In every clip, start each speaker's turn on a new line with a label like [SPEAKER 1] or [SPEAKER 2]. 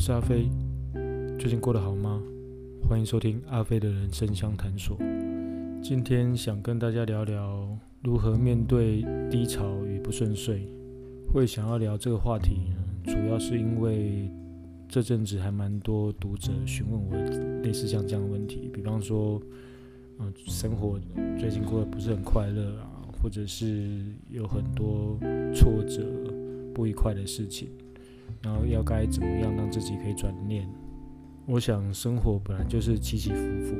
[SPEAKER 1] 是阿飞，最近过得好吗？欢迎收听阿飞的人生相谈所。今天想跟大家聊聊如何面对低潮与不顺遂。会想要聊这个话题呢，主要是因为这阵子还蛮多读者询问我类似像这样的问题，比方说，嗯，生活最近过得不是很快乐啊，或者是有很多挫折、不愉快的事情。然后要该怎么样让自己可以转念？我想生活本来就是起起伏伏，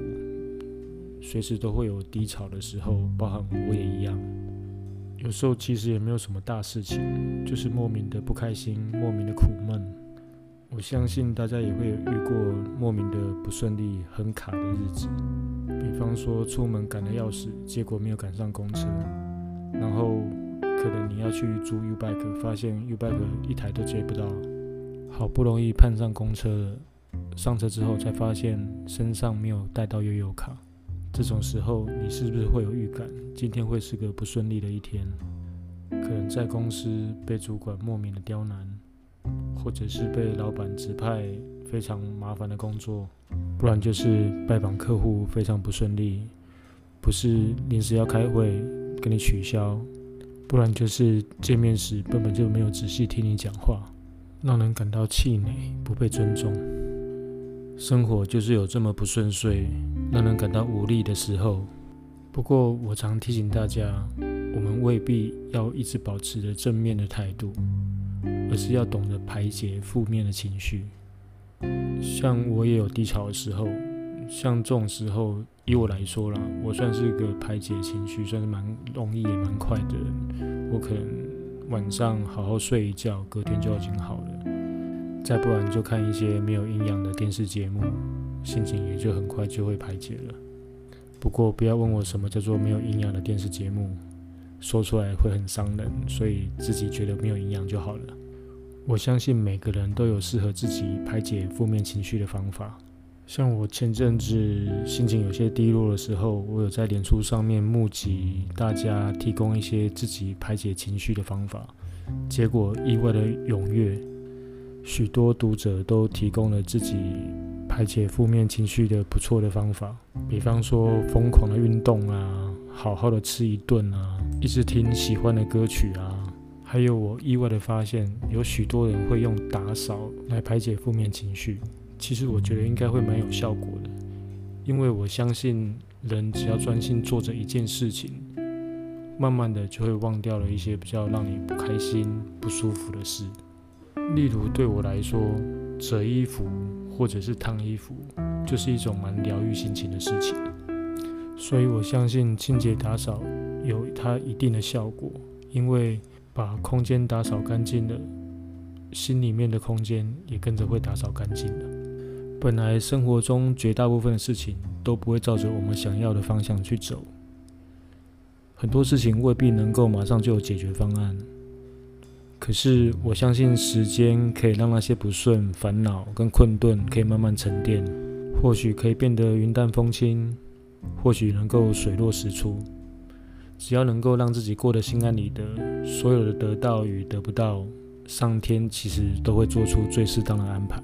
[SPEAKER 1] 随时都会有低潮的时候，包含我也一样。有时候其实也没有什么大事情，就是莫名的不开心，莫名的苦闷。我相信大家也会遇过莫名的不顺利、很卡的日子，比方说出门赶得要死，结果没有赶上公车，然后。可能你要去租 U bike，发现 U bike 一台都接不到，好不容易盼上公车，上车之后才发现身上没有带到悠游卡。这种时候，你是不是会有预感，今天会是个不顺利的一天？可能在公司被主管莫名的刁难，或者是被老板指派非常麻烦的工作，不然就是拜访客户非常不顺利，不是临时要开会跟你取消。不然就是见面时根本就没有仔细听你讲话，让人感到气馁、不被尊重。生活就是有这么不顺遂，让人感到无力的时候。不过我常提醒大家，我们未必要一直保持着正面的态度，而是要懂得排解负面的情绪。像我也有低潮的时候。像这种时候，以我来说啦，我算是个排解情绪算是蛮容易也蛮快的人。我可能晚上好好睡一觉，隔天就已经好了。再不然就看一些没有营养的电视节目，心情也就很快就会排解了。不过不要问我什么叫做没有营养的电视节目，说出来会很伤人，所以自己觉得没有营养就好了。我相信每个人都有适合自己排解负面情绪的方法。像我前阵子心情有些低落的时候，我有在脸书上面募集大家提供一些自己排解情绪的方法，结果意外的踊跃，许多读者都提供了自己排解负面情绪的不错的方法，比方说疯狂的运动啊，好好的吃一顿啊，一直听喜欢的歌曲啊，还有我意外的发现，有许多人会用打扫来排解负面情绪。其实我觉得应该会蛮有效果的，因为我相信人只要专心做着一件事情，慢慢的就会忘掉了一些比较让你不开心、不舒服的事。例如对我来说，折衣服或者是烫衣服，就是一种蛮疗愈心情的事情。所以我相信清洁打扫有它一定的效果，因为把空间打扫干净了，心里面的空间也跟着会打扫干净了。本来生活中绝大部分的事情都不会照着我们想要的方向去走，很多事情未必能够马上就有解决方案。可是我相信时间可以让那些不顺、烦恼跟困顿可以慢慢沉淀，或许可以变得云淡风轻，或许能够水落石出。只要能够让自己过得心安理得，所有的得到与得不到，上天其实都会做出最适当的安排。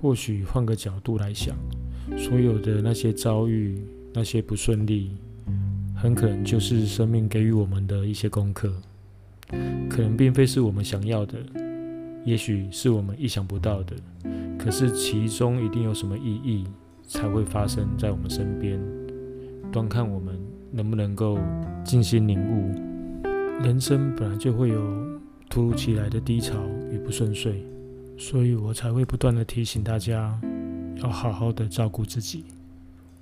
[SPEAKER 1] 或许换个角度来想，所有的那些遭遇、那些不顺利，很可能就是生命给予我们的一些功课。可能并非是我们想要的，也许是我们意想不到的。可是其中一定有什么意义，才会发生在我们身边。端看我们能不能够静心领悟。人生本来就会有突如其来的低潮与不顺遂。所以我才会不断的提醒大家，要好好的照顾自己。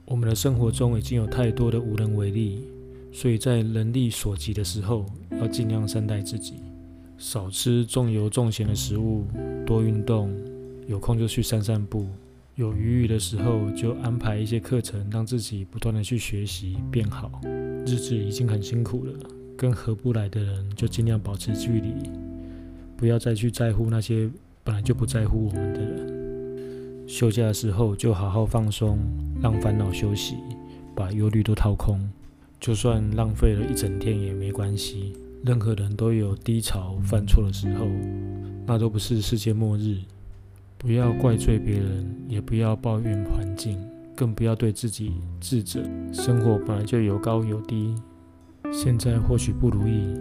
[SPEAKER 1] 我们的生活中已经有太多的无能为力，所以在能力所及的时候，要尽量善待自己，少吃重油重咸的食物，多运动，有空就去散散步，有余裕的时候就安排一些课程，让自己不断的去学习变好。日子已经很辛苦了，跟合不来的人就尽量保持距离，不要再去在乎那些。本来就不在乎我们的人，休假的时候就好好放松，让烦恼休息，把忧虑都掏空。就算浪费了一整天也没关系。任何人都有低潮、犯错的时候，那都不是世界末日。不要怪罪别人，也不要抱怨环境，更不要对自己自责。生活本来就有高有低，现在或许不如意，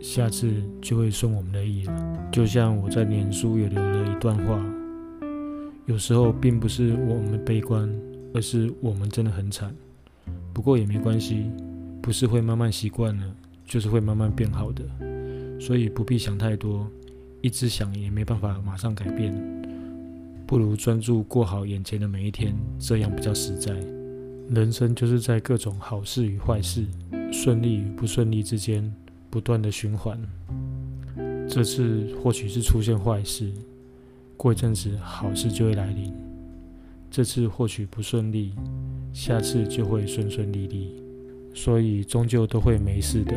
[SPEAKER 1] 下次就会顺我们的意了。就像我在脸书也留了一段话：有时候并不是我们悲观，而是我们真的很惨。不过也没关系，不是会慢慢习惯了，就是会慢慢变好的。所以不必想太多，一直想也没办法马上改变。不如专注过好眼前的每一天，这样比较实在。人生就是在各种好事与坏事、顺利与不顺利之间不断的循环。这次或许是出现坏事，过一阵子好事就会来临。这次或许不顺利，下次就会顺顺利利。所以终究都会没事的。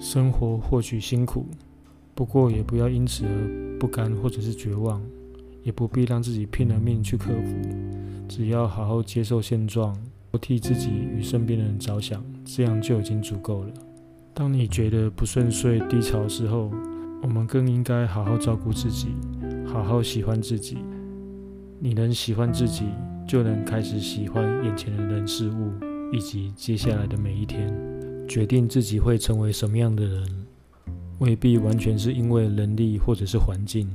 [SPEAKER 1] 生活或许辛苦，不过也不要因此而不甘或者是绝望。也不必让自己拼了命去克服，只要好好接受现状，替自己与身边的人着想，这样就已经足够了。当你觉得不顺遂、低潮的时候，我们更应该好好照顾自己，好好喜欢自己。你能喜欢自己，就能开始喜欢眼前的人事物，以及接下来的每一天。决定自己会成为什么样的人，未必完全是因为能力或者是环境。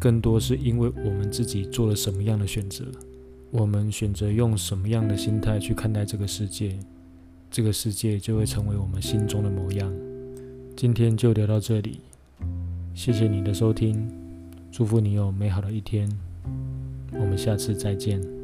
[SPEAKER 1] 更多是因为我们自己做了什么样的选择，我们选择用什么样的心态去看待这个世界，这个世界就会成为我们心中的模样。今天就聊到这里，谢谢你的收听，祝福你有美好的一天，我们下次再见。